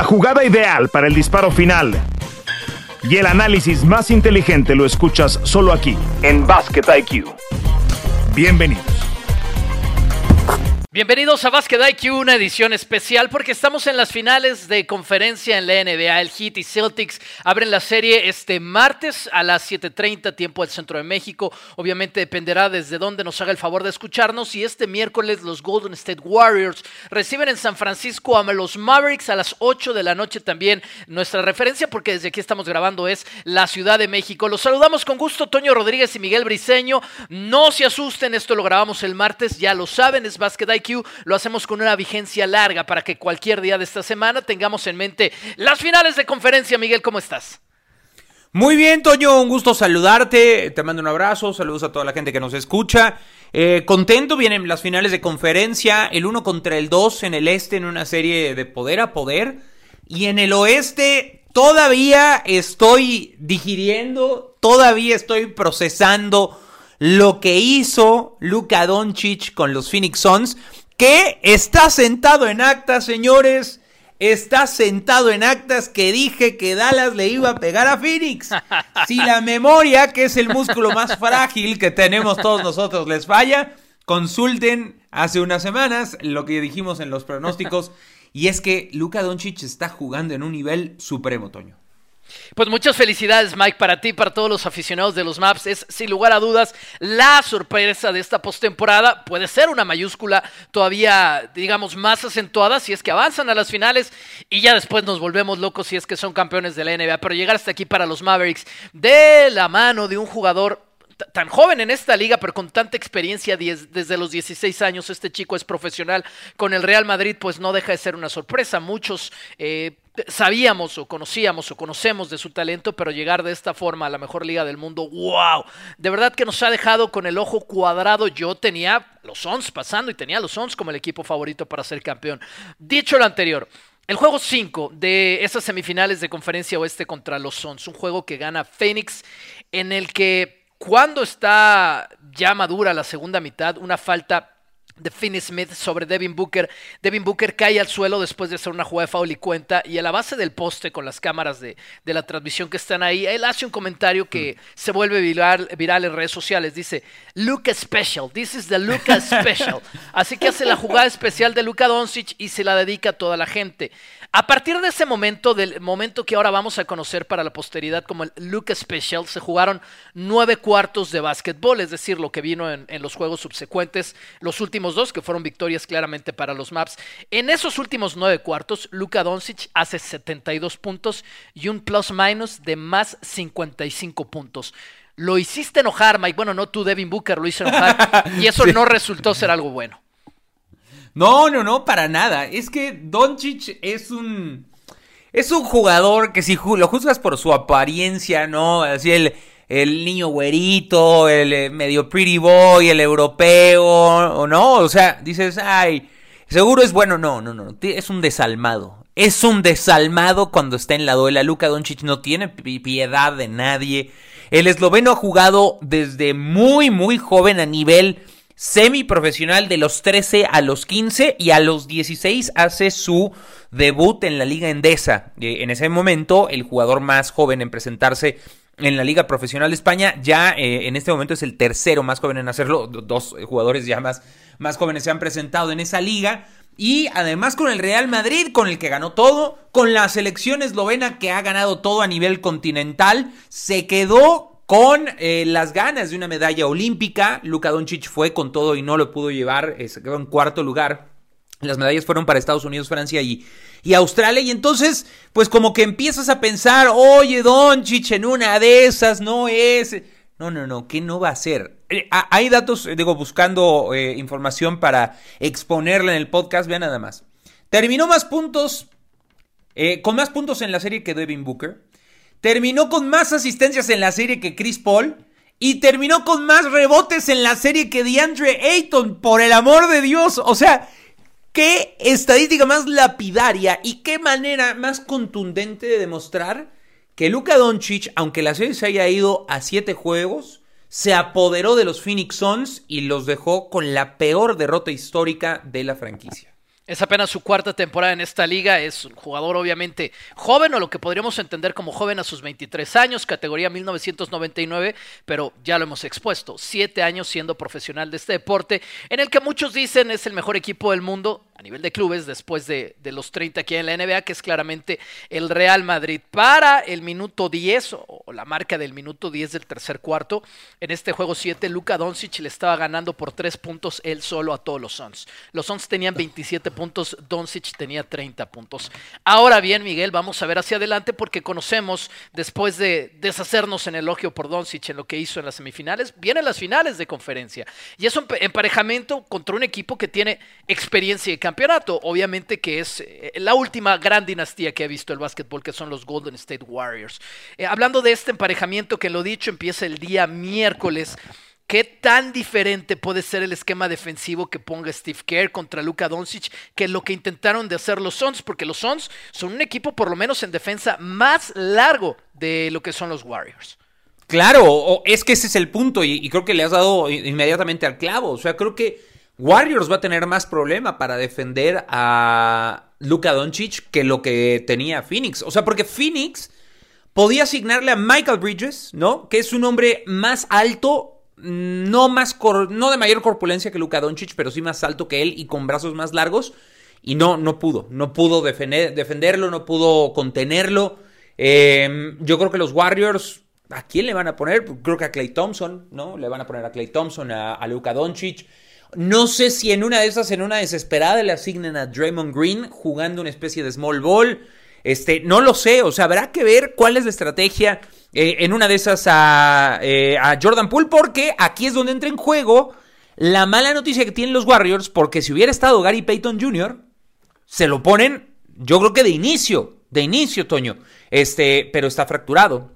La jugada ideal para el disparo final y el análisis más inteligente lo escuchas solo aquí, en Basket IQ. Bienvenidos. Bienvenidos a Basket IQ, una edición especial porque estamos en las finales de conferencia en la NBA. El Heat y Celtics abren la serie este martes a las 7:30 tiempo del centro de México. Obviamente dependerá desde dónde nos haga el favor de escucharnos. Y este miércoles los Golden State Warriors reciben en San Francisco a los Mavericks a las 8 de la noche también. Nuestra referencia, porque desde aquí estamos grabando, es la Ciudad de México. Los saludamos con gusto, Toño Rodríguez y Miguel Briseño. No se asusten, esto lo grabamos el martes, ya lo saben, es Basket IQ lo hacemos con una vigencia larga para que cualquier día de esta semana tengamos en mente las finales de conferencia. Miguel, ¿cómo estás? Muy bien, Toño, un gusto saludarte. Te mando un abrazo, saludos a toda la gente que nos escucha. Eh, contento, vienen las finales de conferencia, el 1 contra el 2 en el este en una serie de poder a poder. Y en el oeste todavía estoy digiriendo, todavía estoy procesando lo que hizo Luka Doncic con los Phoenix Suns, que está sentado en actas, señores. Está sentado en actas que dije que Dallas le iba a pegar a Phoenix. Si la memoria, que es el músculo más frágil que tenemos todos nosotros, les falla, consulten hace unas semanas lo que dijimos en los pronósticos. Y es que Luka Doncic está jugando en un nivel supremo, Toño. Pues muchas felicidades, Mike, para ti, para todos los aficionados de los Maps. Es sin lugar a dudas la sorpresa de esta postemporada. Puede ser una mayúscula todavía, digamos, más acentuada si es que avanzan a las finales y ya después nos volvemos locos si es que son campeones de la NBA. Pero llegar hasta aquí para los Mavericks de la mano de un jugador tan joven en esta liga, pero con tanta experiencia desde los 16 años, este chico es profesional con el Real Madrid, pues no deja de ser una sorpresa. Muchos eh, sabíamos o conocíamos o conocemos de su talento, pero llegar de esta forma a la mejor liga del mundo, wow, de verdad que nos ha dejado con el ojo cuadrado. Yo tenía los Sons pasando y tenía los Sons como el equipo favorito para ser campeón. Dicho lo anterior, el juego 5 de esas semifinales de conferencia oeste contra los Sons, un juego que gana Phoenix en el que cuando está ya madura la segunda mitad, una falta de Finney Smith sobre Devin Booker. Devin Booker cae al suelo después de hacer una jugada de foul y cuenta. Y a la base del poste con las cámaras de, la transmisión que están ahí, él hace un comentario que mm. se vuelve viral, viral en redes sociales. Dice, Luca Special. This is the Luca Special. Así que hace la jugada especial de Luca Doncic y se la dedica a toda la gente. A partir de ese momento, del momento que ahora vamos a conocer para la posteridad como el Luca Special, se jugaron nueve cuartos de básquetbol, es decir, lo que vino en, en los juegos subsecuentes, los últimos dos, que fueron victorias claramente para los Maps. En esos últimos nueve cuartos, Luka Doncic hace 72 puntos y un plus minus de más 55 puntos. Lo hiciste enojar, Mike. Bueno, no tú, Devin Booker, lo hice enojar. Y eso no resultó ser algo bueno. No, no, no, para nada. Es que Doncic es un. Es un jugador que si lo juzgas por su apariencia, ¿no? Así el el niño güerito, el eh, medio pretty boy, el europeo, o no, o sea, dices, ay, seguro es bueno, no, no, no, es un desalmado. Es un desalmado cuando está en la duela. Luka Doncic no tiene piedad de nadie. El esloveno ha jugado desde muy, muy joven a nivel semiprofesional de los 13 a los 15 y a los 16 hace su debut en la Liga Endesa. Eh, en ese momento, el jugador más joven en presentarse en la Liga Profesional de España. Ya eh, en este momento es el tercero más joven en hacerlo. Dos jugadores ya más, más jóvenes se han presentado en esa liga. Y además con el Real Madrid, con el que ganó todo, con la selección eslovena que ha ganado todo a nivel continental, se quedó con eh, las ganas de una medalla olímpica. Luka Doncic fue con todo y no lo pudo llevar, eh, se quedó en cuarto lugar. Las medallas fueron para Estados Unidos, Francia y, y Australia. Y entonces, pues como que empiezas a pensar, oye, Doncic en una de esas no es. No, no, no, ¿qué no va a ser? Eh, hay datos, eh, digo, buscando eh, información para exponerla en el podcast, vean nada más. Terminó más puntos, con más puntos en la serie que Devin Booker. Terminó con más asistencias en la serie que Chris Paul. Y terminó con más rebotes en la serie que DeAndre Ayton, por el amor de Dios. O sea, Qué estadística más lapidaria y qué manera más contundente de demostrar que Luka Doncic, aunque la serie se haya ido a siete juegos, se apoderó de los Phoenix Suns y los dejó con la peor derrota histórica de la franquicia. Es apenas su cuarta temporada en esta liga, es un jugador obviamente joven o lo que podríamos entender como joven a sus 23 años, categoría 1999, pero ya lo hemos expuesto, siete años siendo profesional de este deporte, en el que muchos dicen es el mejor equipo del mundo a nivel de clubes después de, los 30 aquí en la NBA, que es claramente el Real Madrid. Para el minuto 10 o, la marca del minuto 10 del tercer cuarto, en este juego 7, Luka Doncic le estaba ganando por 3 puntos él solo a todos los Suns. Los Suns tenían 27 puntos, Doncic tenía 30 puntos. Ahora bien, Miguel, vamos a ver hacia adelante porque conocemos, después de deshacernos en elogio por Doncic en lo que hizo en las semifinales, vienen las finales de conferencia. Y es un emparejamiento contra un equipo que tiene experiencia de campeonato. Obviamente que es eh, la última gran dinastía que ha visto el básquetbol, que son los Golden State Warriors. Eh, hablando de este emparejamiento, que lo dicho empieza el día miércoles. ¿Qué tan diferente puede ser el esquema defensivo que ponga Steve Kerr contra Luka Doncic que lo que intentaron de hacer los Suns? Porque los Suns son un equipo, por lo menos en defensa, más largo de lo que son los Warriors. Claro, es que ese es el punto y, y creo que le has dado inmediatamente al clavo. O sea, creo que Warriors va a tener más problema para defender a Luka Doncic que lo que tenía Phoenix. O sea, porque Phoenix podía asignarle a Michael Bridges, ¿no? Que es un hombre más alto, no, más no de mayor corpulencia que Luka Doncic, pero sí más alto que él y con brazos más largos. Y no, no pudo. No pudo defenderlo, no pudo contenerlo. Em, yo creo que los Warriors, ¿a quién le van a poner? Creo que a Clay Thompson, ¿no? Le van a poner a Clay Thompson, a, a Luka Doncic. No sé si en una de esas, en una desesperada, le asignen a Draymond Green jugando una especie de small ball. Este, no lo sé, o sea, habrá que ver cuál es la estrategia eh, en una de esas eh, a, Jordan Poole, porque aquí es donde entra en juego la mala noticia que tienen los Warriors, porque si hubiera estado Gary Payton Jr., se lo ponen, yo creo que de inicio, de inicio, Toño, este, pero está fracturado.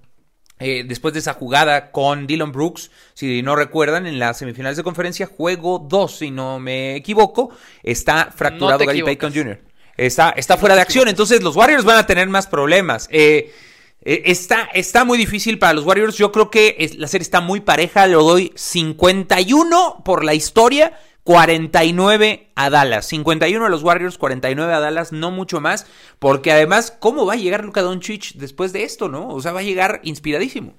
Eh, después de esa jugada con Dylan Brooks, si no recuerdan, en las semifinales de conferencia, juego 2, si no me equivoco, está fracturado Gary Payton Jr. Está, está fuera de acción, entonces los Warriors van a tener más problemas. Eh, eh, está, está muy difícil para los Warriors. Yo creo que la serie está muy pareja. Lo doy 51 por la historia, 49 a Dallas. 51 a los Warriors, 49 a Dallas, no mucho más. Porque además, ¿cómo va a llegar Luka Doncic después de esto, no? O sea, va a llegar inspiradísimo.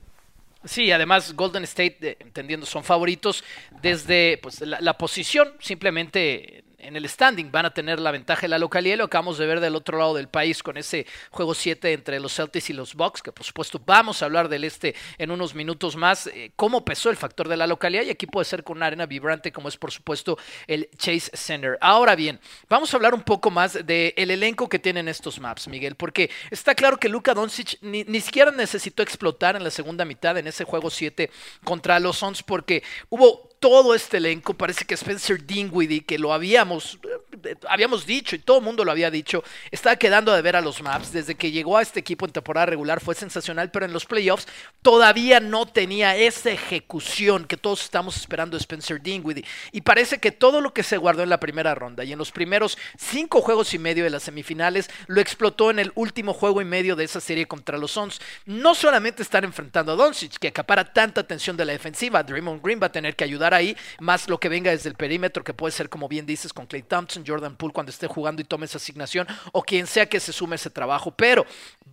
Sí, además Golden State, eh, entendiendo, son favoritos desde pues, la, posición, simplemente en el standing van a tener la ventaja de la localidad. Lo acabamos de ver del otro lado del país con ese juego 7 entre los Celtics y los Bucks, que por supuesto vamos a hablar del este en unos minutos más. Eh, cómo pesó el factor de la localidad y aquí puede ser con una arena vibrante como es por supuesto el Chase Center. Ahora bien, vamos a hablar un poco más del elenco que tienen estos maps, Miguel, porque está claro que Luka Doncic ni, ni siquiera necesitó explotar en la segunda mitad en ese juego 7 contra los Suns porque hubo todo este elenco, parece que Spencer Dinwiddie, que lo habíamos, eh, habíamos dicho y todo el mundo lo había dicho, estaba quedando de ver a los Maps. Desde que llegó a este equipo en temporada regular fue sensacional, pero en los playoffs todavía no tenía esa ejecución que todos estamos esperando de Spencer Dinwiddie. Y parece que todo lo que se guardó en la primera ronda y en los primeros cinco juegos y medio de las semifinales lo explotó en el último juego y medio de esa serie contra los Suns. No solamente están enfrentando a Doncic, que acapara tanta atención de la defensiva, Draymond Green va a tener que ayudar ahí, más lo que venga desde el perímetro, que puede ser, como bien dices, con Clay Thompson, Jordan Poole cuando esté jugando y tome esa asignación, o quien sea que se sume ese trabajo. Pero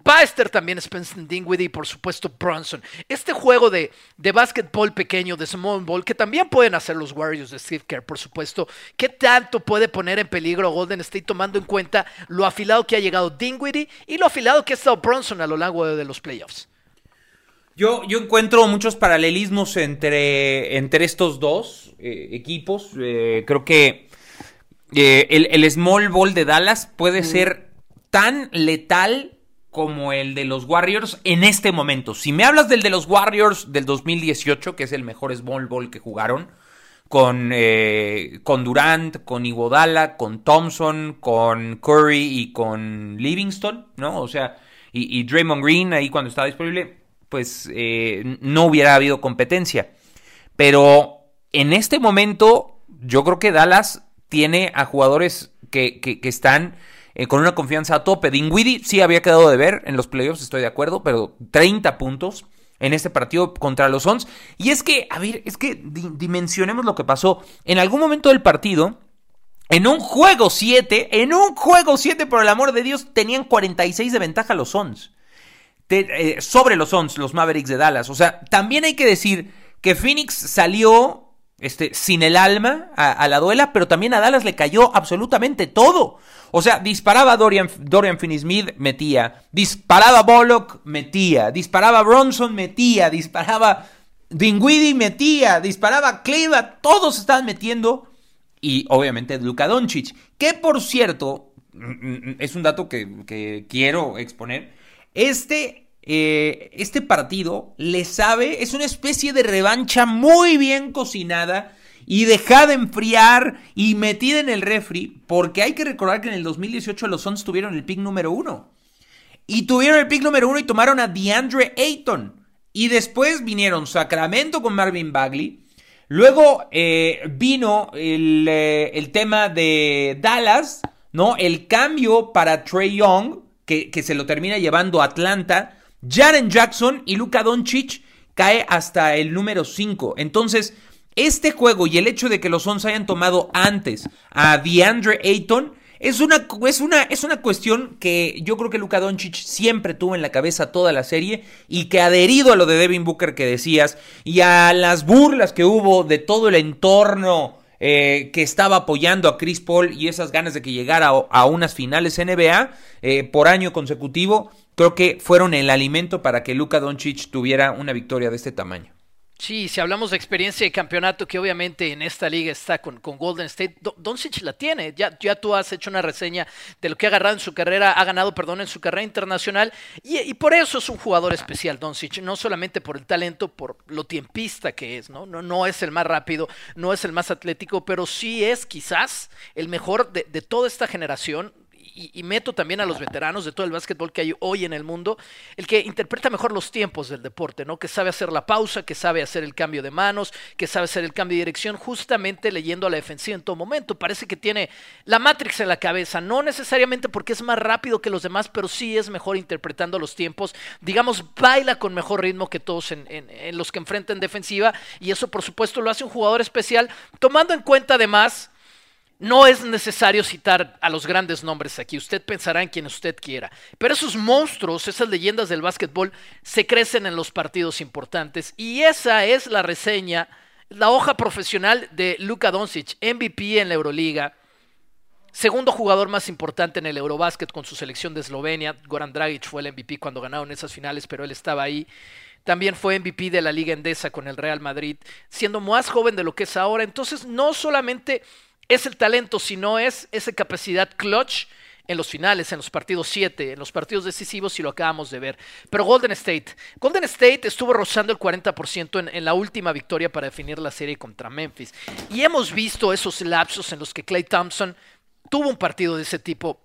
va a estar también Spencer Dinwiddie y, por supuesto, Bronson. Este juego de, de básquetbol pequeño, de small ball, que también pueden hacer los Warriors de Steve Kerr, por supuesto, ¿qué tanto puede poner en peligro Golden State tomando en cuenta lo afilado que ha llegado Dinwiddie y lo afilado que ha estado Bronson a lo largo de los playoffs? Yo, yo encuentro muchos paralelismos entre, entre estos dos eh, equipos. Eh, creo que eh, el, small ball de Dallas puede ser tan letal como el de los Warriors en este momento. Si me hablas del de los Warriors del 2018, que es el mejor small ball que jugaron, con, con Durant, con Iguodala, con Thompson, con Curry y con Livingston, ¿no? O sea, y, y Draymond Green ahí cuando estaba disponible pues eh, no hubiera habido competencia. Pero en este momento yo creo que Dallas tiene a jugadores que, están eh, con una confianza a tope. Dinwiddie sí había quedado de ver en los playoffs, estoy de acuerdo, pero 30 puntos en este partido contra los Suns. Y es que, a ver, es que dimensionemos lo que pasó. En algún momento del partido, En un juego 7, en un juego 7, por el amor de Dios, tenían 46 de ventaja los Suns. Eh, sobre los Suns, los Mavericks de Dallas. O sea, también hay que decir que Phoenix salió este, sin el alma a, la duela, pero también a Dallas le cayó absolutamente todo. O sea, disparaba Dorian, Dorian Finney-Smith, metía. Disparaba Bullock, metía. Disparaba Bronson, metía. Disparaba Dinwiddie, metía. Disparaba Cleva, todos estaban metiendo. Y obviamente Luka Doncic, que por cierto, mm, mm, es un dato que, que quiero exponer. Este eh, este partido le sabe, es una especie de revancha muy bien cocinada y dejada enfriar y metida en el refri, porque hay que recordar que en el 2018 los Suns tuvieron el pick número uno. Y tuvieron el pick número uno y tomaron a DeAndre Ayton. Y después vinieron Sacramento con Marvin Bagley. Luego eh, vino el, eh, el, tema de Dallas, ¿no? El cambio para Trey Young, que, se lo termina llevando Atlanta. Jaren Jackson y Luka Doncic cae hasta el número 5. Entonces, este juego y el hecho de que los Suns hayan tomado antes a DeAndre Ayton es una, es una, es una cuestión que yo creo que Luka Doncic siempre tuvo en la cabeza toda la serie y que adherido a lo de Devin Booker que decías y a las burlas que hubo de todo el entorno eh, que estaba apoyando a Chris Paul y esas ganas de que llegara a, unas finales NBA eh, por año consecutivo, creo que fueron el alimento para que Luka Doncic tuviera una victoria de este tamaño. Sí, si hablamos de experiencia de campeonato, que obviamente en esta liga está con, con Golden State, Doncic la tiene. Ya, ya tú has hecho una reseña de lo que ha agarrado en su carrera, ha ganado, perdón, en su carrera internacional. Y, y, por eso es un jugador especial, Doncic. No solamente por el talento, por lo tiempista que es, ¿no? No, no es el más rápido, no es el más atlético, pero sí es quizás el mejor de, de toda esta generación y, meto también a los veteranos de todo el básquetbol que hay hoy en el mundo, el que interpreta mejor los tiempos del deporte, ¿no? Que sabe hacer la pausa, que sabe hacer el cambio de manos, que sabe hacer el cambio de dirección, justamente leyendo a la defensiva en todo momento. Parece que tiene la Matrix en la cabeza, no necesariamente porque es más rápido que los demás, pero sí es mejor interpretando los tiempos. Digamos, baila con mejor ritmo que todos en, en los que enfrentan defensiva, y eso por supuesto lo hace un jugador especial, tomando en cuenta además no es necesario citar a los grandes nombres aquí, usted pensará en quien usted quiera, pero esos monstruos, esas leyendas del básquetbol, se crecen en los partidos importantes. Y esa es la reseña, la hoja profesional de Luka Doncic, MVP en la Euroliga, segundo jugador más importante en el Eurobásquet con su selección de Eslovenia, Goran Dragic fue el MVP cuando ganaron esas finales, pero él estaba ahí. También fue MVP de la Liga Endesa con el Real Madrid, siendo más joven de lo que es ahora. Entonces, no solamente es el talento, sino es esa capacidad clutch en los finales, en los partidos 7, en los partidos decisivos, y lo acabamos de ver. Pero Golden State, Golden State estuvo rozando el 40% en, en, la última victoria para definir la serie contra Memphis. Y hemos visto esos lapsos en los que Clay Thompson tuvo un partido de ese tipo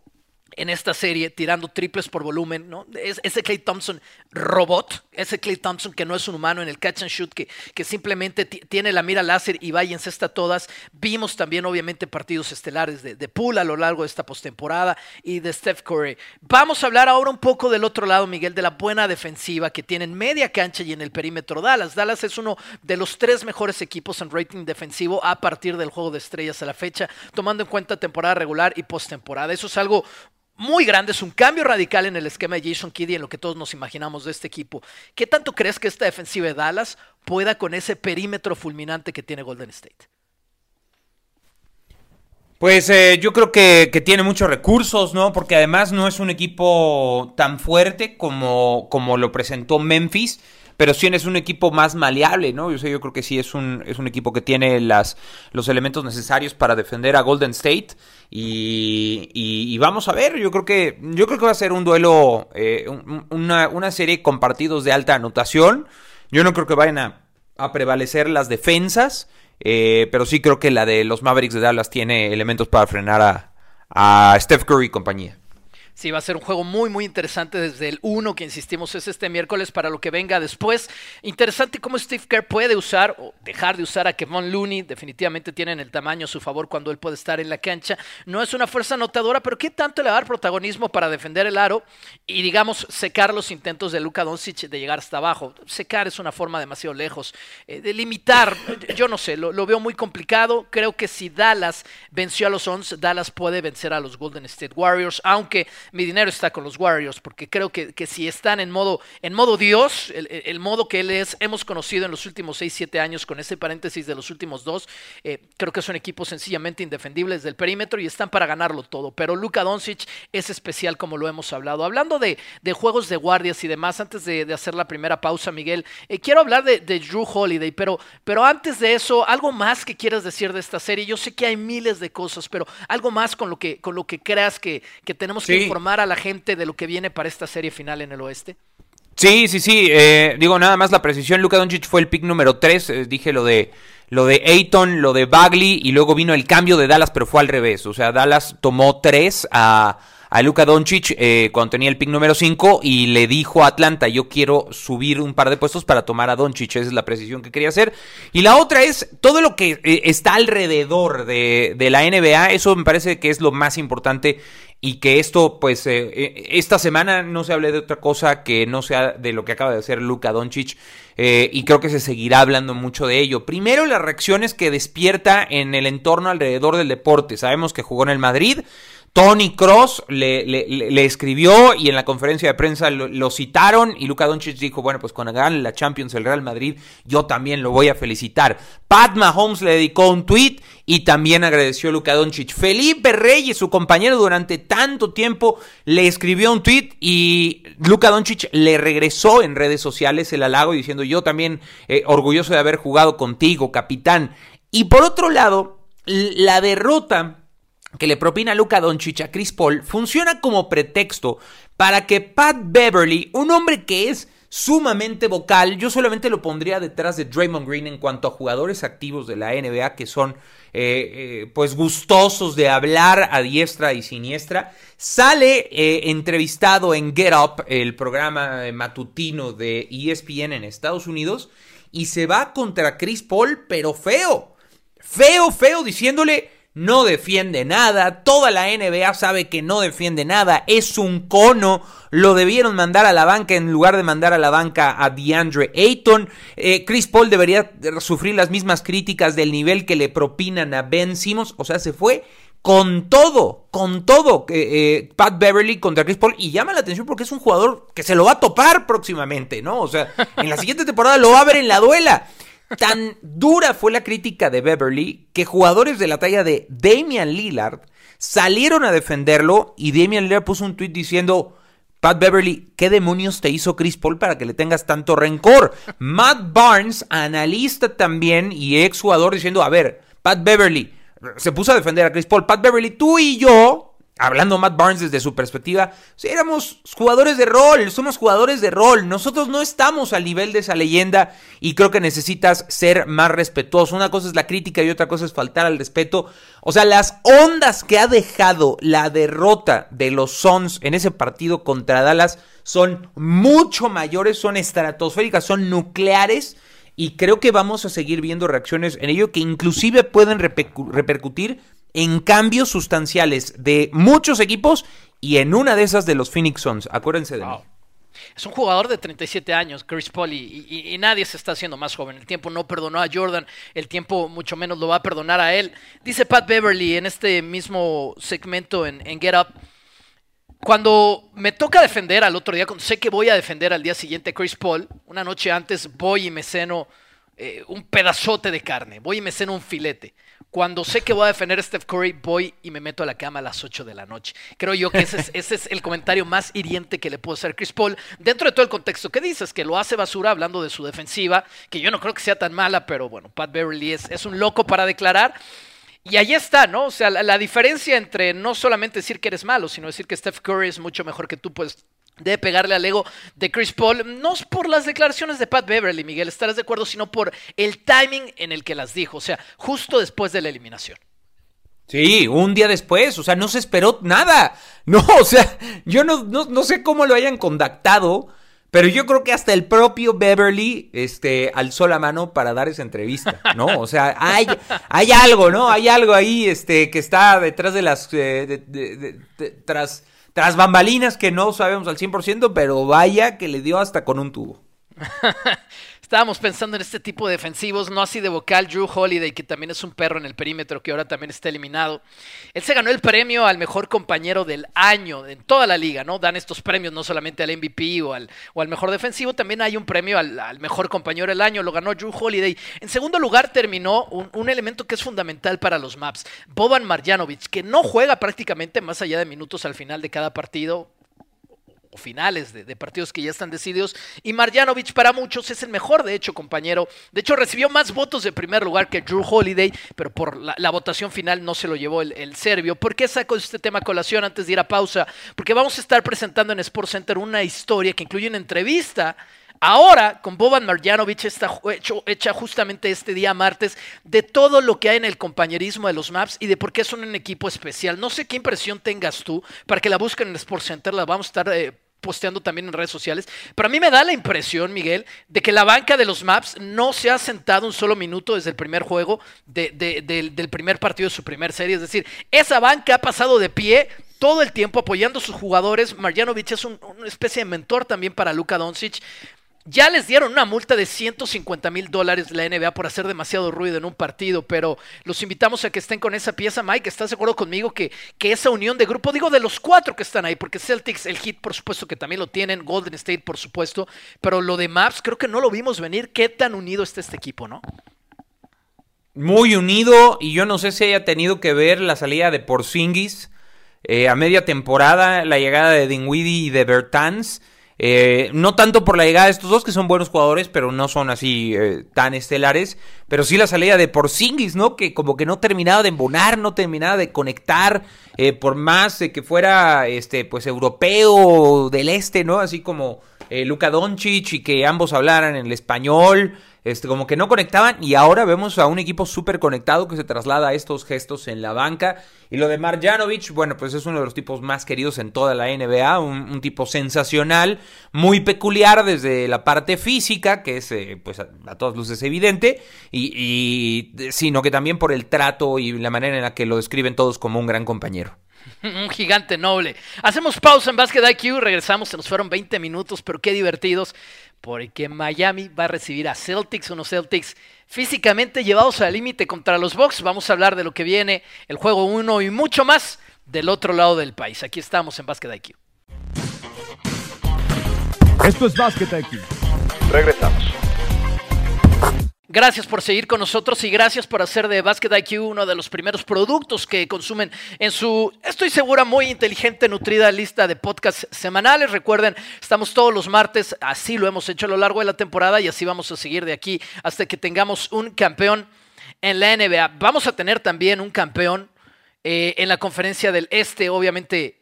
en esta serie tirando triples por volumen, ¿no? Es, ese Clay Thompson robot, ese Clay Thompson que no es un humano en el catch and shoot, que, que simplemente tiene la mira láser y va y encesta todas. Vimos también, obviamente, partidos estelares de, de Poole a lo largo de esta postemporada y de Steph Curry. Vamos a hablar ahora un poco del otro lado, Miguel, de la buena defensiva que tienen media cancha y en el perímetro Dallas. Dallas es uno de los tres mejores equipos en rating defensivo a partir del juego de estrellas a la fecha, tomando en cuenta temporada regular y postemporada. Eso es algo muy grande, es un cambio radical en el esquema de Jason Kidd y en lo que todos nos imaginamos de este equipo. ¿Qué tanto crees que esta defensiva de Dallas pueda con ese perímetro fulminante que tiene Golden State? Pues eh, yo creo que, que, tiene muchos recursos, ¿no? Porque además no es un equipo tan fuerte como, como lo presentó Memphis pero sí es un equipo más maleable, ¿no? Yo, creo que sí es un, equipo que tiene las, los elementos necesarios para defender a Golden State. Y, vamos a ver, yo creo que, yo creo que va a ser un duelo, eh, una, serie con partidos de alta anotación. Yo no creo que vayan a, prevalecer las defensas, eh, pero sí creo que la de los Mavericks de Dallas tiene elementos para frenar a Steph Curry y compañía. Sí, va a ser un juego muy, muy interesante desde el 1 que insistimos es este miércoles para lo que venga después. Interesante cómo Steve Kerr puede usar o dejar de usar a Kevon Looney. Definitivamente tienen el tamaño a su favor cuando él puede estar en la cancha. No es una fuerza anotadora, pero ¿qué tanto le va a dar protagonismo para defender el aro y, digamos, secar los intentos de Luka Doncic de llegar hasta abajo? Secar es una forma demasiado lejos. Eh, limitar, yo no sé, lo, lo, veo muy complicado. Creo que si Dallas venció a los Suns, Dallas puede vencer a los Golden State Warriors, aunque mi dinero está con los Warriors, porque creo que, que si están en modo, en modo Dios, el, el, modo que él es, hemos conocido en los últimos 6, 7 años, con ese paréntesis de los últimos dos, eh, creo que son equipos sencillamente indefendibles del perímetro y están para ganarlo todo. Pero Luka Doncic es especial como lo hemos hablado. Hablando de, de juegos de guardias y demás, antes de, de hacer la primera pausa, Miguel, eh, quiero hablar de, de, Drew Holiday, pero, pero antes de eso, algo más que quieras decir de esta serie. Yo sé que hay miles de cosas, pero algo más con lo que, con lo que creas que, que tenemos sí. que informar a la gente de lo que viene para esta serie final en el oeste? Sí, sí, sí. Eh, digo, nada más la precisión. Luka Doncic fue el pick número 3. Eh, dije lo de lo de Ayton, lo de Bagley y luego vino el cambio de Dallas, pero fue al revés. O sea, Dallas tomó 3 a, a Luka Doncic eh, cuando tenía el pick número 5 y le dijo a Atlanta, yo quiero subir un par de puestos para tomar a Doncic. Esa es la precisión que quería hacer. Y la otra es todo lo que eh, está alrededor de, la NBA. Eso me parece que es lo más importante y que esto, pues, eh, esta semana no se hable de otra cosa que no sea de lo que acaba de hacer Luka Doncic. Eh, y creo que se seguirá hablando mucho de ello. Primero, las reacciones que despierta en el entorno alrededor del deporte. Sabemos que jugó en el Madrid. Tony Cross le, escribió y en la conferencia de prensa lo, lo, citaron y Luka Doncic dijo, bueno, pues cuando gane la Champions el Real Madrid, yo también lo voy a felicitar. Pat Mahomes le dedicó un tweet y también agradeció a Luka Doncic. Felipe Reyes, su compañero durante tanto tiempo, le escribió un tweet y Luka Doncic le regresó en redes sociales el halago diciendo, yo también eh, orgulloso de haber jugado contigo, capitán. Y por otro lado, la derrota que le propina Luka Doncic a Chris Paul funciona como pretexto para que Pat Beverly, un hombre que es sumamente vocal, yo solamente lo pondría detrás de Draymond Green en cuanto a jugadores activos de la NBA que son eh, eh, pues gustosos de hablar a diestra y siniestra, sale eh, entrevistado en Get Up, el programa matutino de ESPN en Estados Unidos, y se va contra Chris Paul, pero feo, feo, feo, diciéndole no defiende nada, toda la NBA sabe que no defiende nada, es un cono, lo debieron mandar a la banca en lugar de mandar a la banca a DeAndre Ayton, eh, Chris Paul debería sufrir las mismas críticas del nivel que le propinan a Ben Simmons, o sea, se fue con todo, con todo, eh, eh, Pat Beverly contra Chris Paul, y llama la atención porque es un jugador que se lo va a topar próximamente, ¿no? O sea, en la siguiente temporada lo va a ver en la duela. Tan dura fue la crítica de Beverly que jugadores de la talla de Damian Lillard salieron a defenderlo y Damian Lillard puso un tweet diciendo, Pat Beverly, ¿qué demonios te hizo Chris Paul para que le tengas tanto rencor? Matt Barnes, analista también y ex jugador diciendo, a ver, Pat Beverly, se puso a defender a Chris Paul, Pat Beverly, tú y yo hablando Matt Barnes desde su perspectiva, si éramos jugadores de rol, somos jugadores de rol, nosotros no estamos al nivel de esa leyenda y creo que necesitas ser más respetuoso. Una cosa es la crítica y otra cosa es faltar al respeto. O sea, las ondas que ha dejado la derrota de los Suns en ese partido contra Dallas son mucho mayores, son estratosféricas, son nucleares. Y creo que vamos a seguir viendo reacciones en ello que inclusive pueden repercutir en cambios sustanciales de muchos equipos y en una de esas de los Phoenix Suns. Acuérdense de mí. Es un jugador de 37 años, Chris Paul, y, nadie se está haciendo más joven. El tiempo no perdonó a Jordan, el tiempo mucho menos lo va a perdonar a él. Dice Pat Beverly en este mismo segmento en, Get Up. Cuando me toca defender al otro día, cuando sé que voy a defender al día siguiente Chris Paul, una noche antes voy y me ceno eh, un pedazote de carne, voy y me ceno un filete. Cuando sé que voy a defender a Steph Curry, voy y me meto a la cama a las 8 de la noche. Creo yo que ese es, el comentario más hiriente que le puedo hacer Chris Paul dentro de todo el contexto que dices, que lo hace basura hablando de su defensiva, que yo no creo que sea tan mala, pero bueno, Pat Beverly es, un loco para declarar. Y ahí está, ¿no? O sea, la, la, diferencia entre no solamente decir que eres malo, sino decir que Steph Curry es mucho mejor que tú, pues de pegarle al ego de Chris Paul, no es por las declaraciones de Pat Beverly, Miguel, estarás de acuerdo, sino por el timing en el que las dijo, o sea, justo después de la eliminación. Sí, un día después, o sea, no se esperó nada. No, o sea, yo no, no, sé cómo lo hayan contactado, pero yo creo que hasta el propio Beverly este, alzó la mano para dar esa entrevista, ¿no? O sea, hay, hay algo, ¿no? Hay algo ahí este, que está detrás de las... Eh, tras bambalinas que no sabemos al 100%, pero vaya que le dio hasta con un tubo. Estábamos pensando en este tipo de defensivos, no así de vocal, Drew Holiday, que también es un perro en el perímetro, que ahora también está eliminado. Él se ganó el premio al mejor compañero del año en toda la liga, ¿no? Dan estos premios no solamente al MVP o al, o al mejor defensivo, también hay un premio al, mejor compañero del año, lo ganó Drew Holiday. En segundo lugar terminó un, un elemento que es fundamental para los maps, Boban Marjanovic, que no juega prácticamente más allá de minutos al final de cada partido, finales de, partidos que ya están decididos. Y Marjanovic para muchos es el mejor, de hecho, compañero. De hecho, recibió más votos de primer lugar que Drew Holiday, pero por la, votación final no se lo llevó el, serbio. ¿Por qué saco este tema a colación antes de ir a pausa? Porque vamos a estar presentando en Sports Center una historia que incluye una entrevista Ahora, con Boban Marjanovic está hecho, hecha justamente este día martes de todo lo que hay en el compañerismo de los Maps y de por qué son un equipo especial. No sé qué impresión tengas tú para que la busquen en Sports Center, la vamos a estar eh, posteando también en redes sociales. Pero a mí me da la impresión, Miguel, de que la banca de los Maps no se ha sentado un solo minuto desde el primer juego del, primer partido de su primer serie. Es decir, esa banca ha pasado de pie todo el tiempo apoyando a sus jugadores. Marjanovic es una especie de mentor también para Luka Doncic. Ya les dieron una multa de 150 mil dólares la NBA por hacer demasiado ruido en un partido, pero los invitamos a que estén con esa pieza. Mike, ¿estás de acuerdo conmigo que, que esa unión de grupo, digo de los cuatro que están ahí, porque Celtics, el Heat, por supuesto que también lo tienen, Golden State, por supuesto, pero lo de Maps creo que no lo vimos venir. ¿Qué tan unido está este equipo, no? Muy unido, y yo no sé si haya tenido que ver la salida de Porzingis eh, a media temporada, la llegada de Dinwiddie y de Bertans eh, no tanto por la llegada de estos dos, que son buenos jugadores, pero no son así eh, tan estelares. Pero sí la salida de Porzingis, ¿no? Que como que no terminaba de embonar, no terminaba de conectar. Eh, por más que fuera este, pues europeo del este, ¿no? Así como Luka Doncic y que ambos hablaran en el español. Este, como que no conectaban y ahora vemos a un equipo súper conectado que se traslada a estos gestos en la banca. Y lo de Marjanovic, bueno, pues es uno de los tipos más queridos en toda la NBA, un, tipo sensacional, muy peculiar desde la parte física, que es eh, pues a, todas luces evidente, y, sino que también por el trato y la manera en la que lo describen todos como un gran compañero. Un gigante noble. Hacemos pausa en Basket IQ, regresamos, se nos fueron 20 minutos, pero qué divertidos porque Miami va a recibir a Celtics, unos Celtics físicamente llevados al límite contra los Bucks. Vamos a hablar de lo que viene, el juego 1 y mucho más del otro lado del país. Aquí estamos en Basket IQ. Esto es Basket IQ. Gracias por seguir con nosotros y gracias por hacer de Basket IQ uno de los primeros productos que consumen en su, estoy segura, muy inteligente, nutrida lista de podcasts semanales. Recuerden, estamos todos los martes, así lo hemos hecho a lo largo de la temporada y así vamos a seguir de aquí hasta que tengamos un campeón en la NBA. Vamos a tener también un campeón eh, en la conferencia del Este, obviamente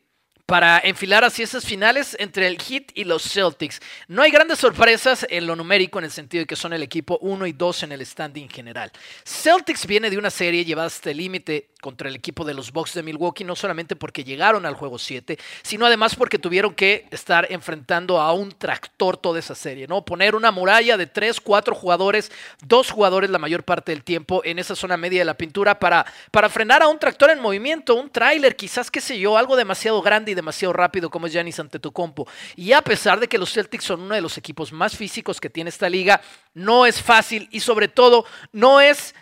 para enfilar así esas finales entre el Heat y los Celtics. No hay grandes sorpresas en lo numérico en el sentido de que son el equipo 1 y 2 en el standing general. Celtics viene de una serie llevada hasta el límite contra el equipo de los Bucks de Milwaukee, no solamente porque llegaron al juego 7, sino además porque tuvieron que estar enfrentando a un tractor toda esa serie, ¿no? Poner una muralla de 3, 4 jugadores, dos jugadores la mayor parte del tiempo en esa zona media de la pintura para, para frenar a un tractor en movimiento, un tráiler, quizás, qué sé yo, algo demasiado grande demasiado rápido como es Giannis Antetokounmpo. Y a pesar de que los Celtics son uno de los equipos más físicos que tiene esta liga, no es fácil y sobre todo no es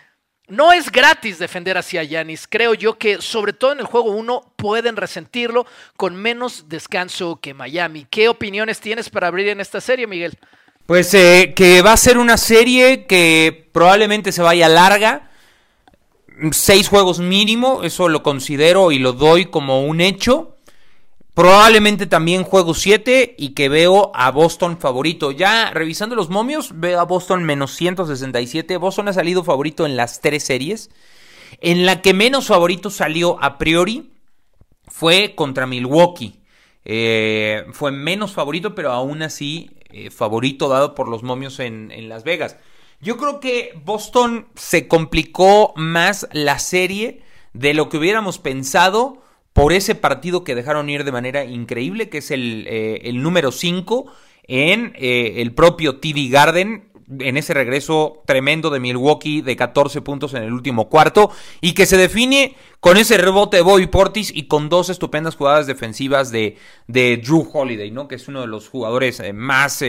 no es gratis defender hacia Yanis. Creo yo que, sobre todo en el juego 1, pueden resentirlo con menos descanso que Miami. ¿Qué opiniones tienes para abrir en esta serie, Miguel? Pues eh, que va a ser una serie que probablemente se vaya larga. Seis juegos mínimo, eso lo considero y lo doy como un hecho. Probablemente también juego 7 y que veo a Boston favorito. Ya revisando los momios, veo a Boston menos 167. Boston ha salido favorito en las tres series. En la que menos favorito salió a priori fue contra Milwaukee. Eh, fue menos favorito, pero aún así eh, favorito dado por los momios en, en Las Vegas. Yo creo que Boston se complicó más la serie de lo que hubiéramos pensado por ese partido que dejaron ir de manera increíble, que es el, eh, el número 5 en eh, el propio TD Garden en ese regreso tremendo de Milwaukee de 14 puntos en el último cuarto y que se define con ese rebote de Bobby Portis y con dos estupendas jugadas defensivas de, de Drew Holiday, ¿no? Que es uno de los jugadores eh, más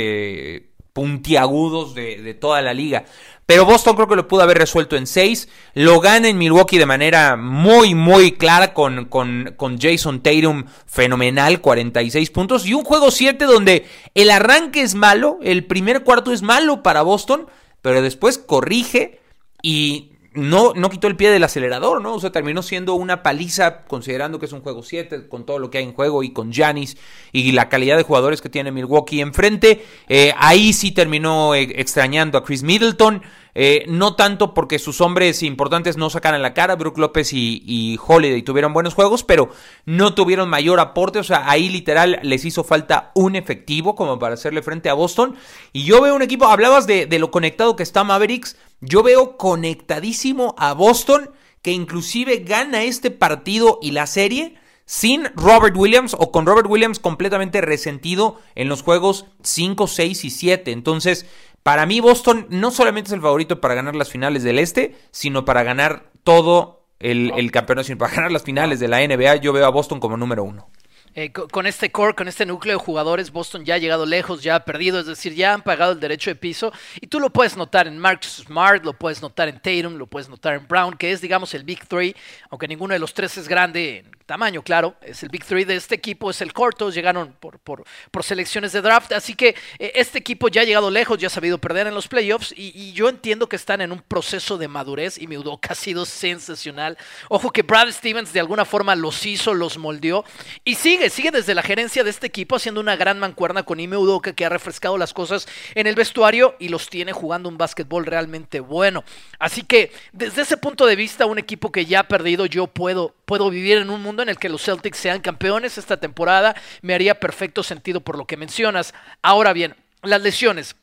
puntiagudos de, toda la liga. Pero Boston creo que lo pudo haber resuelto en 6. Lo gana en Milwaukee de manera muy, muy clara con, con, con Jason Tatum fenomenal, 46 puntos. Y un juego 7 donde el arranque es malo, el primer cuarto es malo para Boston, pero después corrige y no, no quitó el pie del acelerador, ¿no? O sea, terminó siendo una paliza, considerando que es un juego 7, con todo lo que hay en juego y con Janis y la calidad de jugadores que tiene Milwaukee enfrente. Eh, ahí sí terminó eh, extrañando a Chris Middleton. Eh, no tanto porque sus hombres importantes no sacaran la cara, Brook López y, Holiday tuvieron buenos juegos, pero no tuvieron mayor aporte, o sea, ahí literal les hizo falta un efectivo como para hacerle frente a Boston. Y yo veo un equipo, hablabas de, de lo conectado que está Mavericks, yo veo conectadísimo a Boston, que inclusive gana este partido y la serie sin Robert Williams o con Robert Williams completamente resentido en los juegos 5, 6 y 7. Entonces, para mí Boston no solamente es el favorito para ganar las finales del Este, sino para ganar todo el, el campeonato, sino para ganar las finales de la NBA. Yo veo a Boston como número uno. Eh, con este core, con este núcleo de jugadores, Boston ya ha llegado lejos, ya ha perdido, es decir, ya han pagado el derecho de piso. Y tú lo puedes notar en Marcus Smart, lo puedes notar en Tatum, lo puedes notar en Brown, que es, digamos, el Big Three, aunque ninguno de los tres es grande en tamaño, claro, es el Big Three de este equipo, es el corto, llegaron por, por, por, selecciones de draft, así que eh, este equipo ya ha llegado lejos, ya ha sabido perder en los playoffs y, yo entiendo que están en un proceso de madurez y mi Udoka ha sido sensacional. Ojo que Brad Stevens de alguna forma los hizo, los moldeó y sigue, sigue desde la gerencia de este equipo haciendo una gran mancuerna con Ime Udoka que ha refrescado las cosas en el vestuario y los tiene jugando un básquetbol realmente bueno. Así que desde ese punto de vista, un equipo que ya ha perdido, yo puedo, puedo vivir en un mundo en el que los Celtics sean campeones esta temporada, me haría perfecto sentido por lo que mencionas. Ahora bien, las lesiones.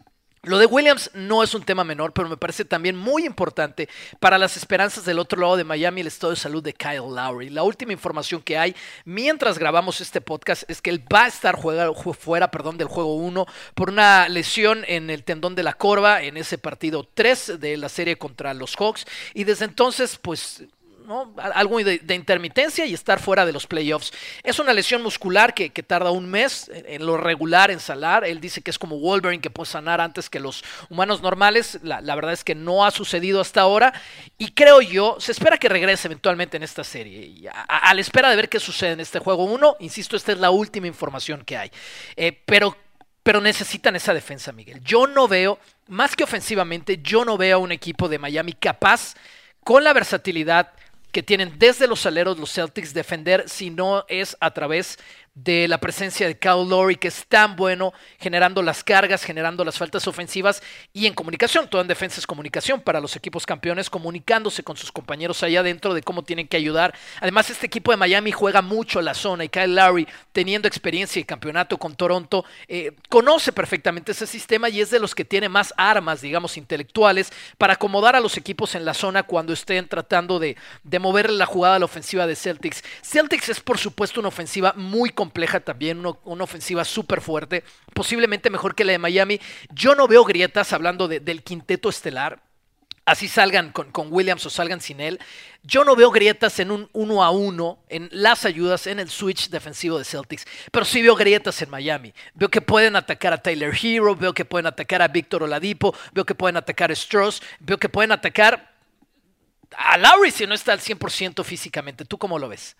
Lo de Williams no es un tema menor, pero me parece también muy importante para las esperanzas del otro lado de Miami, el estado de salud de Kyle Lowry. La última información que hay mientras grabamos este podcast es que él va a estar fuera perdón, del juego 1 por una lesión en el tendón de la corva en ese partido 3 de la serie contra los Hawks. Y desde entonces, pues ¿no? algo de, intermitencia y estar fuera de los playoffs. Es una lesión muscular que, tarda un mes en, lo regular en sanar. Él dice que es como Wolverine que puede sanar antes que los humanos normales. La, verdad es que no ha sucedido hasta ahora y creo yo, se espera que regrese eventualmente en esta serie. Y a la espera de ver qué sucede en este juego 1, insisto, esta es la última información que hay. Eh, pero pero necesitan esa defensa, Miguel. Yo no veo, más que ofensivamente, yo no veo a un equipo de Miami capaz, con la versatilidad, que tienen desde los aleros los Celtics defender si no es a través la presencia de Kyle Lowry, que es tan bueno generando las cargas, generando las faltas ofensivas y en comunicación. Todo en defensa es comunicación para los equipos campeones, comunicándose con sus compañeros allá adentro de cómo tienen que ayudar. Además, este equipo de Miami juega mucho la zona y Kyle Lowry, teniendo experiencia y campeonato con Toronto, eh, conoce perfectamente ese sistema y es de los que tiene más armas, digamos, intelectuales para acomodar a los equipos en la zona cuando estén tratando de, de mover la jugada a la ofensiva de Celtics. Celtics es, por supuesto, una ofensiva muy compleja también, una, ofensiva súper fuerte, posiblemente mejor que la de Miami. Yo no veo grietas hablando de, del quinteto estelar. Así salgan con, Williams o salgan sin él. Yo no veo grietas en un uno a uno, en las ayudas, en el switch defensivo de Celtics, pero sí veo grietas en Miami. Veo que pueden atacar a Tyler Hero, veo que pueden atacar a Víctor Oladipo, veo que pueden atacar a Strauss, veo que pueden atacar a Lowry si no está al 100% físicamente. ¿Tú cómo lo ves?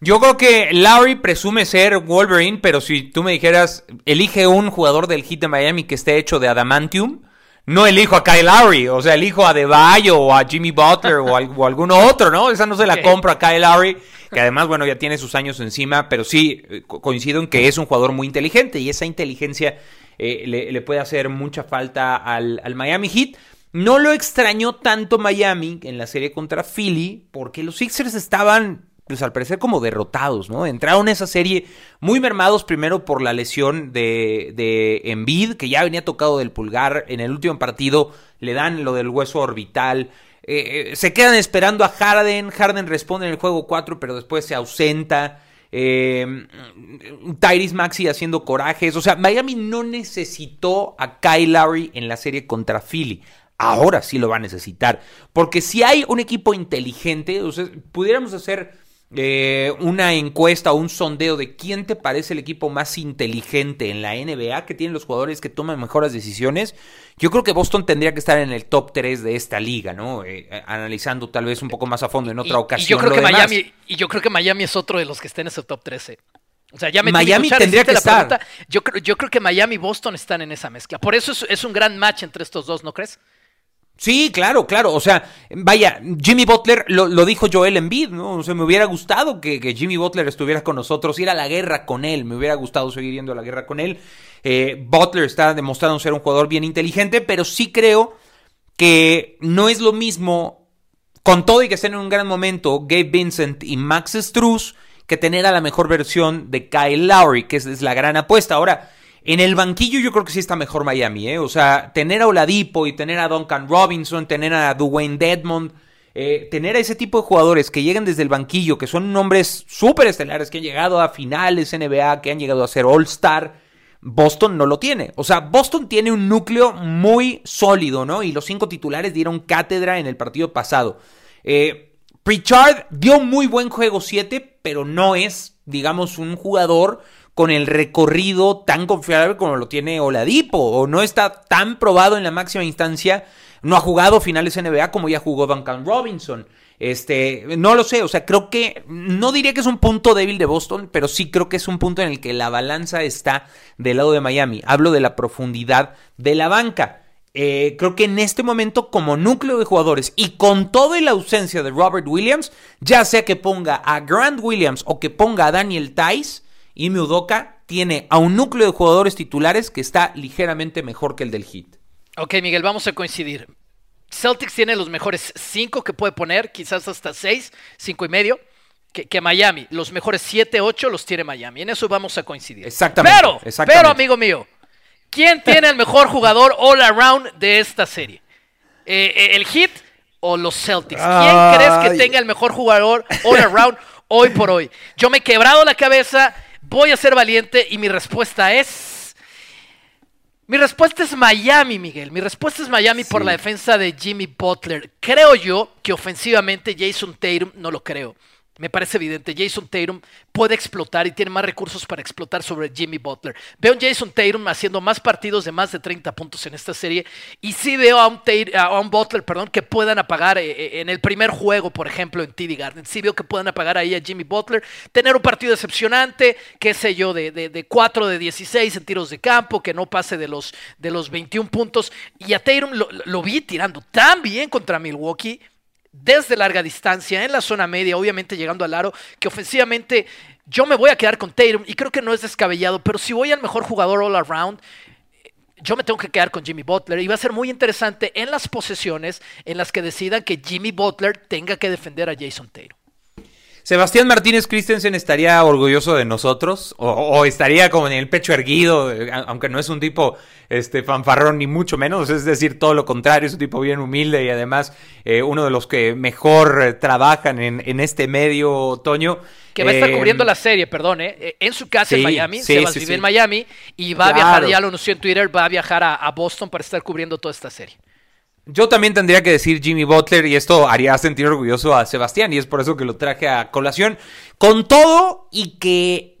Yo creo que Lowry presume ser Wolverine, pero si tú me dijeras, elige un jugador del Heat de Miami que esté hecho de adamantium, no elijo a Kyle Lowry, o sea, elijo a DeVayo o a Jimmy Butler o, a, o alguno otro, ¿no? Esa no se la compro a Kyle Lowry, que además, bueno, ya tiene sus años encima, pero sí coincido en que es un jugador muy inteligente y esa inteligencia eh, le, le, puede hacer mucha falta al, al Miami Heat. No lo extrañó tanto Miami en la serie contra Philly, porque los Sixers estaban pues al parecer como derrotados, ¿no? Entraron a esa serie muy mermados primero por la lesión de, de Embiid, que ya venía tocado del pulgar, en el último partido le dan lo del hueso orbital, eh, se quedan esperando a Harden. Harden responde en el juego 4, pero después se ausenta. Eh, Tyrese Maxi haciendo corajes. O sea, Miami no necesitó a Kyle Lowry en la serie contra Philly. Ahora sí lo va a necesitar. Porque si hay un equipo inteligente, o sea, pudiéramos hacer eh, una encuesta o un sondeo de quién te parece el equipo más inteligente en la NBA, que tienen los jugadores que toman mejores decisiones, yo creo que Boston tendría que estar en el top 3 de esta liga, ¿no? Eh, analizando tal vez un poco más a fondo en otra ocasión. Y yo, creo que Miami, y yo creo que Miami es otro de los que está en ese top 13. O sea, ya me Miami tendría que estar. Yo creo, yo creo que Miami y Boston están en esa mezcla. Por eso es un gran match entre estos dos, ¿no crees? Sí, claro, claro. O sea, vaya, Jimmy Butler lo, dijo Joel Embiid, ¿no? O sea, me hubiera gustado que, Jimmy Butler estuviera con nosotros, ir a la guerra con él. Me hubiera gustado seguir yendo a la guerra con él. Eh, Butler está demostrando ser un jugador bien inteligente, pero sí creo que no es lo mismo, con todo y que estén en un gran momento, Gabe Vincent y Max Struz, que tener a la mejor versión de Kyle Lowry, que es la gran apuesta. Ahora, en el banquillo yo creo que sí está mejor Miami, ¿eh? O sea, tener a Oladipo y tener a Duncan Robinson, tener a Dwayne Dedmond, eh, tener a ese tipo de jugadores que lleguen desde el banquillo, que son nombres súper estelares, que han llegado a finales NBA, que han llegado a ser All-Star. Boston no lo tiene. O sea, Boston tiene un núcleo muy sólido, ¿no? Y los cinco titulares dieron cátedra en el partido pasado. Eh, Pritchard dio muy buen juego 7, pero no es, digamos, un jugador con el recorrido tan confiable como lo tiene Oladipo, o no está tan probado en la máxima instancia, no ha jugado finales NBA como ya jugó Duncan Robinson. Este, no lo sé, o sea, creo que no diría que es un punto débil de Boston, pero sí creo que es un punto en el que la balanza está del lado de Miami. Hablo de la profundidad de la banca. Eh, creo que en este momento, como núcleo de jugadores y con toda la ausencia de Robert Williams, ya sea que ponga a Grant Williams o que ponga a Daniel Tice, y Udoka tiene a un núcleo de jugadores titulares que está ligeramente mejor que el del Heat. Ok, Miguel, vamos a coincidir. Celtics tiene los mejores cinco que puede poner, quizás hasta seis, cinco y medio, que, Miami. Los mejores siete, ocho los tiene Miami. En eso vamos a coincidir. Exactamente. Pero, pero amigo mío, ¿quién tiene el mejor jugador all around de esta serie? Eh, eh, ¿El Heat o los Celtics? ¿Quién crees que tenga el mejor jugador all around hoy por hoy? Yo me he quebrado la cabeza Voy a ser valiente y mi respuesta es... Mi respuesta es Miami, Miguel. Mi respuesta es Miami por la defensa de Jimmy Butler. Creo yo que ofensivamente Jason Tatum no lo creo. Me parece evidente. Jason Tatum puede explotar y tiene más recursos para explotar sobre Jimmy Butler. Veo a Jason Tatum haciendo más partidos de más de 30 puntos en esta serie. Y sí veo a un, Butler perdón, que puedan apagar eh, eh, en el primer juego, por ejemplo, en TD Garden. Sí veo que puedan apagar ahí a Jimmy Butler. Tener un partido decepcionante, qué sé yo, de, de, 4 de 16 en tiros de campo, que no pase de los, de los 21 puntos. Y a Tatum lo vi tirando tan bien contra Milwaukee desde larga distancia, en la zona media, obviamente llegando al aro, que ofensivamente yo me voy a quedar con Tatum y creo que no es descabellado, pero si voy al mejor jugador all around, yo me tengo que quedar con Jimmy Butler y va a ser muy interesante en las posesiones en las que decidan que Jimmy Butler tenga que defender a Jason Tatum. Sebastián Martínez Christensen estaría orgulloso de nosotros o, estaría como en el pecho erguido, eh, aunque no es un tipo este fanfarrón ni mucho menos, es decir, todo lo contrario, es un tipo bien humilde y además eh, uno de los que mejor eh, trabajan en, este medio otoño. Que va a estar cubriendo la serie, perdón, en su casa en Miami, se va a vivir en Miami y va a viajar, ya lo anunció en Twitter, va a viajar a Boston para estar cubriendo toda esta serie. Yo también tendría que decir Jimmy Butler y esto haría sentir orgulloso a Sebastián y es por eso que lo traje a colación. Con todo y que,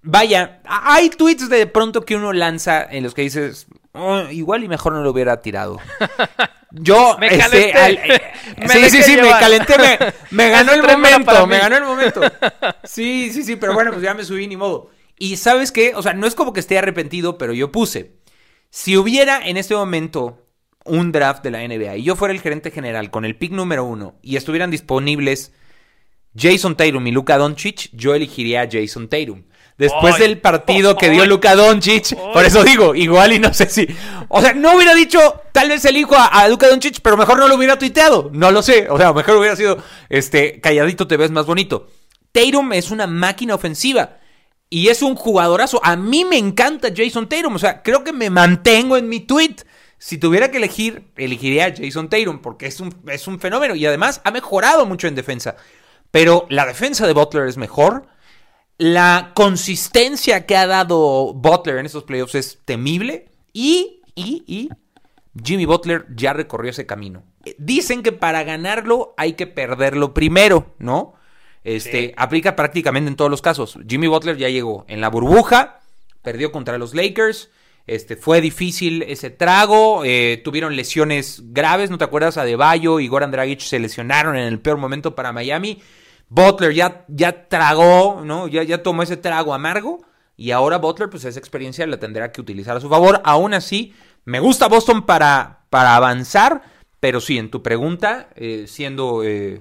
vaya, hay tweets de pronto que uno lanza en los que dices, oh, igual y mejor no lo hubiera tirado. Yo, me este, calenté. sí, sí, sí, me calenté, me, ganó el momento, me ganó el momento. Sí, sí, sí, pero bueno, pues ya me subí ni modo. Y sabes qué, o sea, no es como que esté arrepentido, pero yo puse, si hubiera en este momento un draft de la NBA y yo fuera el gerente general con el pick número uno y estuvieran disponibles Jason Tatum y Luka Doncic, yo elegiría a Jason Tatum. Después del partido que dio Luka Doncic, por eso digo, igual y no sé si. O sea, no hubiera dicho, tal vez elijo a, a Luka Doncic, pero mejor no lo hubiera tuiteado. No lo sé. O sea, mejor hubiera sido, este, calladito te ves más bonito. Tatum es una máquina ofensiva. Y es un jugadorazo. A mí me encanta Jason Tatum. O sea, creo que me mantengo en mi tweet si tuviera que elegir, elegiría a Jason Tatum porque es un, es un fenómeno y además ha mejorado mucho en defensa. Pero la defensa de Butler es mejor. La consistencia que ha dado Butler en estos playoffs es temible. Y, y, y Jimmy Butler ya recorrió ese camino. Dicen que para ganarlo hay que perderlo primero, ¿no? Este, aplica prácticamente en todos los casos. Jimmy Butler ya llegó en la burbuja, perdió contra los Lakers, este, fue difícil ese trago, eh, tuvieron lesiones graves, ¿no te acuerdas? Adebayo y Goran Dragic se lesionaron en el peor momento para Miami. Butler ya, ya tragó, ¿no? Ya, ya tomó ese trago amargo. Y ahora Butler, pues esa experiencia la tendrá que utilizar a su favor. Aún así, me gusta Boston para, para avanzar. Pero sí, en tu pregunta, eh, siendo eh,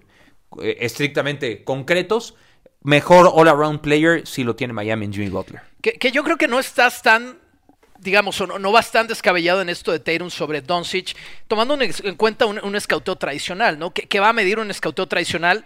estrictamente concretos, mejor all-around player si lo tiene Miami en Jimmy Butler. Que, que yo creo que no estás tan digamos, no, no bastante descabellado en esto de Tatum sobre Doncic, tomando en cuenta un, un escauteo tradicional, ¿no? ¿Qué, va a medir un escauteo tradicional?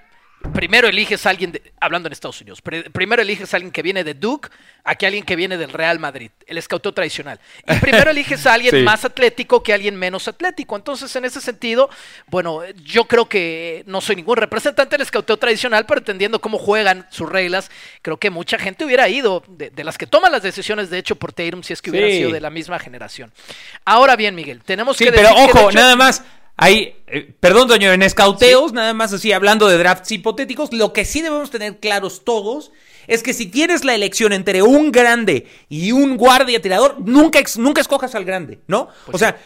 Primero eliges a alguien, hablando en Estados Unidos, primero eliges a alguien que viene de Duke a que alguien que viene del Real Madrid, el escauteo tradicional. Y primero eliges a alguien más atlético que alguien menos atlético. Entonces, en ese sentido, bueno, yo creo que no soy ningún representante del escauteo tradicional, pero entendiendo cómo juegan sus reglas, creo que mucha gente hubiera ido, de, las que toman las decisiones, de hecho, por Tatum, si es que hubiera sido de la misma generación. Ahora bien, Miguel, tenemos que... pero ojo, nada más hay, eh, perdón, doño, en escauteos, nada más así, hablando de drafts hipotéticos, lo que sí debemos tener claros todos es que si tienes la elección entre un grande y un guardia tirador, nunca, nunca escojas al grande, ¿no? Pues o sea,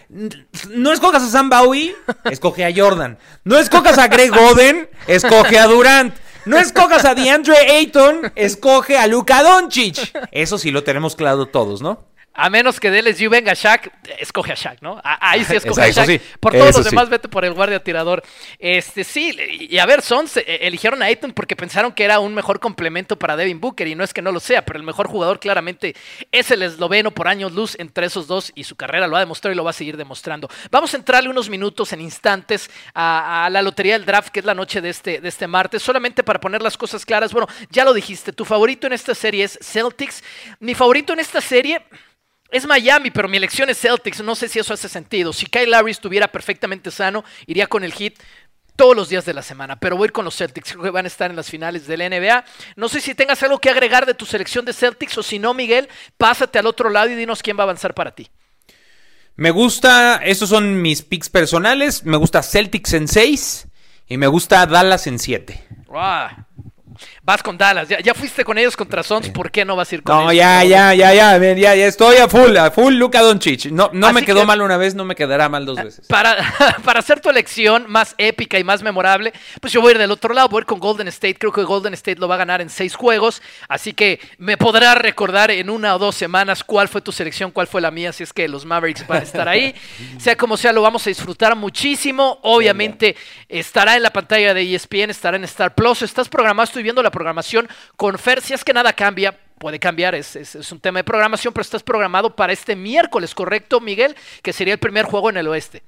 no escojas a Sam Bowie, escoge a Jordan. No escojas a Greg Oden, escoge a Durant. No escojas a DeAndre Ayton, escoge a Luka Doncic. Eso sí lo tenemos claro todos, ¿no? A menos que de LSU venga Shaq, escoge a Shaq, ¿no? Ahí sí escoge a Shaq. Por todos los demás, vete por el guardia tirador. Este, sí, y a ver, Sons eh, eligieron a Ayton porque pensaron que era un mejor complemento para Devin Booker, y no es que no lo sea, pero el mejor jugador claramente es el esloveno por años luz entre esos dos, y su carrera lo ha demostrado y lo va a seguir demostrando. Vamos a entrarle unos minutos en instantes a, la lotería del draft, que es la noche de este, de este martes, solamente para poner las cosas claras. Bueno, ya lo dijiste, tu favorito en esta serie es Celtics. Mi favorito en esta serie es Miami, pero mi elección es Celtics. No sé si eso hace sentido. Si Kyle Larry estuviera perfectamente sano, iría con el hit todos los días de la semana, pero voy con los Celtics, creo que van a estar en las finales de la NBA. No sé si tengas algo que agregar de tu selección de Celtics o si no, Miguel, pásate al otro lado y dinos quién va a avanzar para ti. Me gusta, esos son mis picks personales, me gusta Celtics en 6 y me gusta Dallas en 7. Vas con Dallas, ya, fuiste con ellos contra Sons, ¿por qué no vas a ir con ellos? No, ya, ya, ya, ya, ya, ya estoy a full, a full Luka Doncic. No, no me quedó mal una vez, no me quedará mal dos veces. Para, para hacer tu elección más épica y más memorable, pues yo voy a ir del otro lado, voy a ir con Golden State. Creo que Golden State lo va a ganar en seis juegos, así que me podrás recordar en una o dos semanas cuál fue tu selección, cuál fue la mía, si es que los Mavericks van a estar ahí. sea como sea, lo vamos a disfrutar muchísimo. Obviamente estará en la pantalla de ESPN, estará en Star Plus. Estás programado, estoy viendo la programación con Fer, si es que nada cambia, puede cambiar, es, es, un tema de programación, pero estás programado para este miércoles, ¿correcto, Miguel? Que sería el primer juego en el oeste.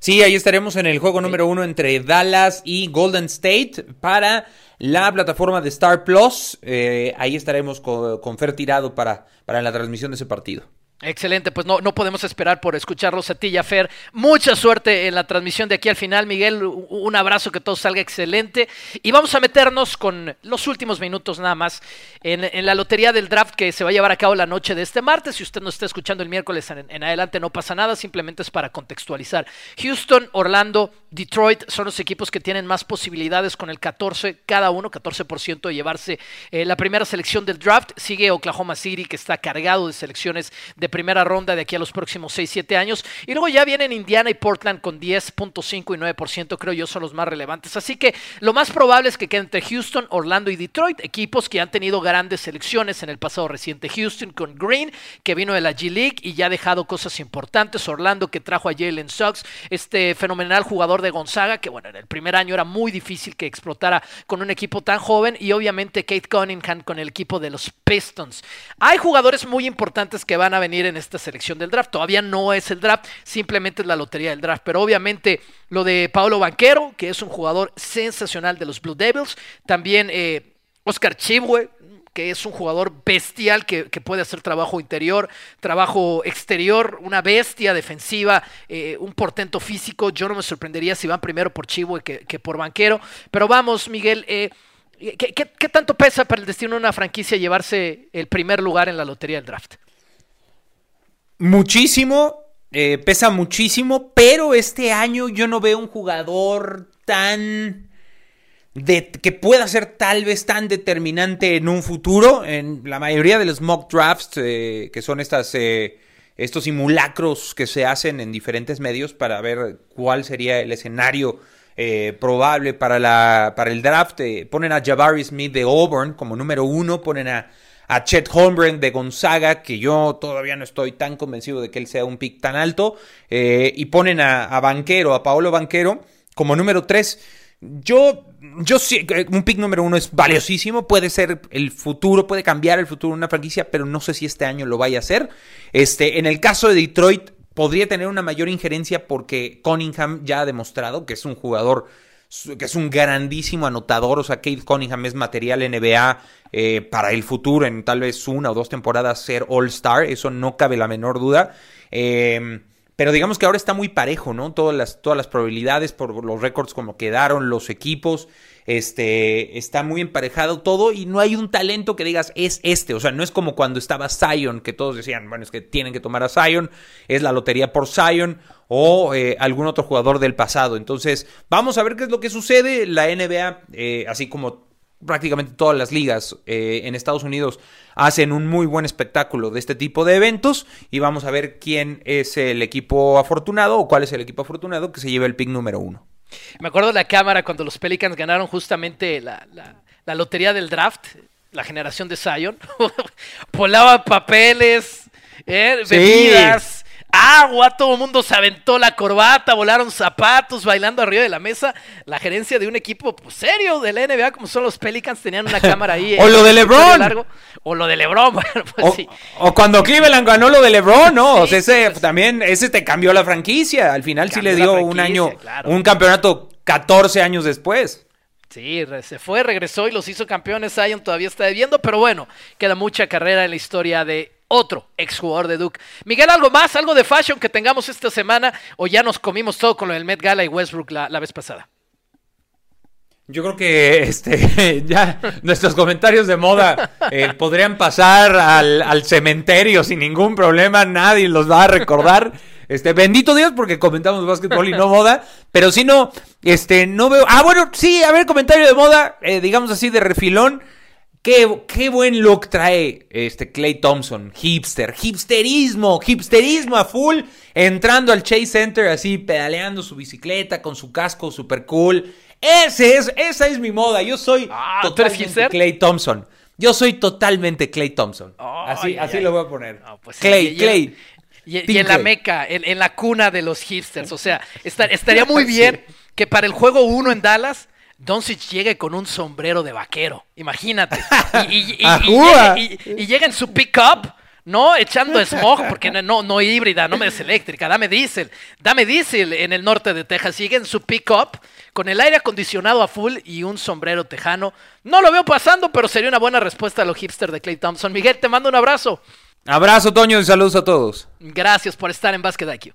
Sí, ahí estaremos en el juego número uno entre Dallas y Golden State para la plataforma de Star Plus. Eh, ahí estaremos con, con Fer tirado para, para la transmisión de ese partido. Excelente, pues no, no podemos esperar por escucharlos a ti, Fer. Mucha suerte en la transmisión de aquí al final, Miguel. Un abrazo, que todo salga excelente. Y vamos a meternos con los últimos minutos nada más en, la lotería del draft que se va a llevar a cabo la noche de este martes. Si usted nos está escuchando el miércoles en, adelante, no pasa nada, simplemente es para contextualizar. Houston, Orlando, Detroit son los equipos que tienen más posibilidades con el 14, cada uno, 14% de llevarse eh, la primera selección del draft. Sigue Oklahoma City, que está cargado de selecciones de primera ronda de aquí a los próximos 6-7 años. Y luego ya vienen Indiana y Portland con 10.5 y 9%, creo yo, son los más relevantes. Así que lo más probable es que quede entre Houston, Orlando y Detroit, equipos que han tenido grandes selecciones en el pasado reciente. Houston con Green, que vino de la G League y ya ha dejado cosas importantes. Orlando, que trajo a Jalen Suggs, este fenomenal jugador de Gonzaga, que bueno, en el primer año era muy difícil que explotara con un equipo tan joven. Y obviamente Kate Cunningham con el equipo de los Pistons. Hay jugadores muy importantes que van a venir en esta selección del draft. Todavía no es el draft, simplemente es la lotería del draft. Pero obviamente lo de Paulo Banquero, que es un jugador sensacional de los Blue Devils. También eh, Oscar Chibwe, que es un jugador bestial que, puede hacer trabajo interior, trabajo exterior, una bestia defensiva, eh, un portento físico. Yo no me sorprendería si van primero por Chivo que, que por Banquero. Pero vamos, Miguel, eh, ¿qué, tanto pesa para el destino de una franquicia llevarse el primer lugar en la lotería del draft? Muchísimo, eh, pesa muchísimo, pero este año yo no veo un jugador tan que pueda ser tal vez tan determinante en un futuro. En la mayoría de los mock drafts, eh, que son estas, eh, estos simulacros que se hacen en diferentes medios para ver cuál sería el escenario eh, probable para, la, para el draft, ponen a Jabari Smith de Auburn como número uno, ponen a, a Chet Holmgren de Gonzaga, que yo todavía no estoy tan convencido de que él sea un pick tan alto, y ponen a, Banquero, a Paolo Banquero como número tres. Yo, yo sí, un pick número uno es valiosísimo, puede ser el futuro, puede cambiar el futuro de una franquicia, pero no sé si este año lo vaya a hacer. Este, en el caso de Detroit, podría tener una mayor injerencia porque Cunningham ya ha demostrado que es un jugador que es un grandísimo anotador, o sea, Kate Cunningham es material NBA eh, para el futuro, en tal vez una o dos temporadas ser All-Star, eso no cabe la menor duda. Eh, pero digamos que ahora está muy parejo, ¿no? Todas las, todas las probabilidades por los récords como quedaron, los equipos, este, está muy emparejado todo y no hay un talento que digas es este, o sea, no es como cuando estaba Zion, que todos decían, bueno, es que tienen que tomar a Zion, es la lotería por Zion o eh, algún otro jugador del pasado. Entonces, vamos a ver qué es lo que sucede. La NBA, eh, así como prácticamente todas las ligas eh, en Estados Unidos hacen un muy buen espectáculo de este tipo de eventos y vamos a ver quién es el equipo afortunado o cuál es el equipo afortunado que se lleva el pick número uno. Me acuerdo de la cámara cuando los Pelicans ganaron justamente la, lotería del draft, la generación de Zion. Polaba papeles, eh, bebidas agua, todo el mundo se aventó la corbata, volaron zapatos, bailando arriba de la mesa. La gerencia de un equipo pues, serio de la NBA, como son los Pelicans, tenían una cámara ahí. o lo de LeBron. o lo de LeBron, bueno, pues o, sí. O cuando Cleveland ganó lo de LeBron, ¿no? o sea, ese pues también, ese te cambió la franquicia. Al final sí le dio un año, un campeonato 14 años después. Sí, se fue, regresó y los hizo campeones. Zion todavía está debiendo, pero bueno, queda mucha carrera en la historia de otro exjugador de Duke. Miguel, ¿algo más? ¿Algo de fashion que tengamos esta semana? ¿O ya nos comimos todo con lo del Met Gala y Westbrook la, vez pasada? Yo creo que este ya nuestros comentarios de moda eh, podrían pasar al, cementerio sin ningún problema, nadie los va a recordar. Este, bendito Dios porque comentamos básquetbol y no moda, pero si no, este, no veo. Ah, bueno, sí, a ver, comentario de moda, eh, digamos así de refilón. Qué, buen look trae este Clay Thompson, hipster, hipsterismo, hipsterismo a full, entrando al Chase Center así, pedaleando su bicicleta con su casco super cool. Ese es, esa es mi moda. Yo soy ah, totalmente Clay Thompson. Yo soy totalmente Clay Thompson. así, así lo voy a poner. Pues Clay, Clay. Y, en la meca, en, la cuna de los hipsters. O sea, estaría muy bien que para el juego 1 en Dallas Doncic llegue con un sombrero de vaquero. Imagínate. Y, llega en su pickup, ¿no? Echando smog, porque no, no híbrida, no me des eléctrica, dame diésel. Dame diésel en el norte de Texas. Llega en su pickup con el aire acondicionado a full y un sombrero tejano. No lo veo pasando, pero sería una buena respuesta a los hipsters de Clay Thompson. Miguel, te mando un abrazo. Abrazo, Toño, y saludos a todos. Gracias por estar en Basket IQ.